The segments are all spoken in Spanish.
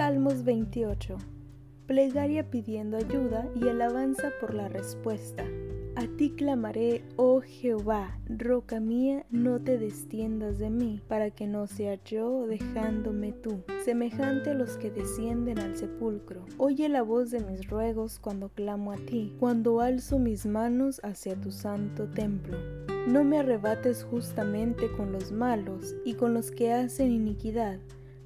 28. Plegaria pidiendo ayuda y alabanza por la respuesta. A ti clamaré, oh Jehová, roca mía, no te destiendas de mí, para que no sea yo dejándome tú, semejante a los que descienden al sepulcro. Oye la voz de mis ruegos cuando clamo a ti, cuando alzo mis manos hacia tu santo templo. No me arrebates justamente con los malos y con los que hacen iniquidad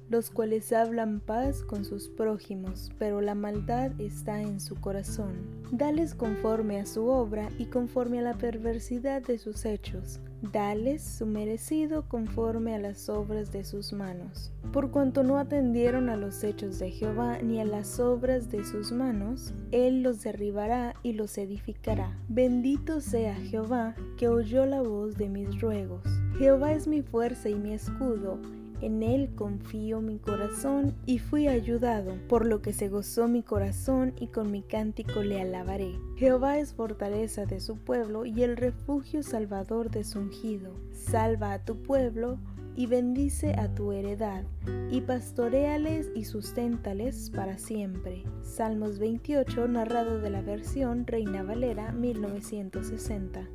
los cuales hablan paz con sus prójimos, pero la maldad está en su corazón. Dales conforme a su obra y conforme a la perversidad de sus hechos. Dales su merecido conforme a las obras de sus manos. Por cuanto no atendieron a los hechos de Jehová ni a las obras de sus manos, Él los derribará y los edificará. Bendito sea Jehová, que oyó la voz de mis ruegos. Jehová es mi fuerza y mi escudo en él confío mi corazón y fui ayudado, por lo que se gozó mi corazón y con mi cántico le alabaré. Jehová es fortaleza de su pueblo y el refugio salvador de su ungido. Salva a tu pueblo y bendice a tu heredad, y pastoreales y susténtales para siempre. Salmos 28, narrado de la versión Reina Valera 1960.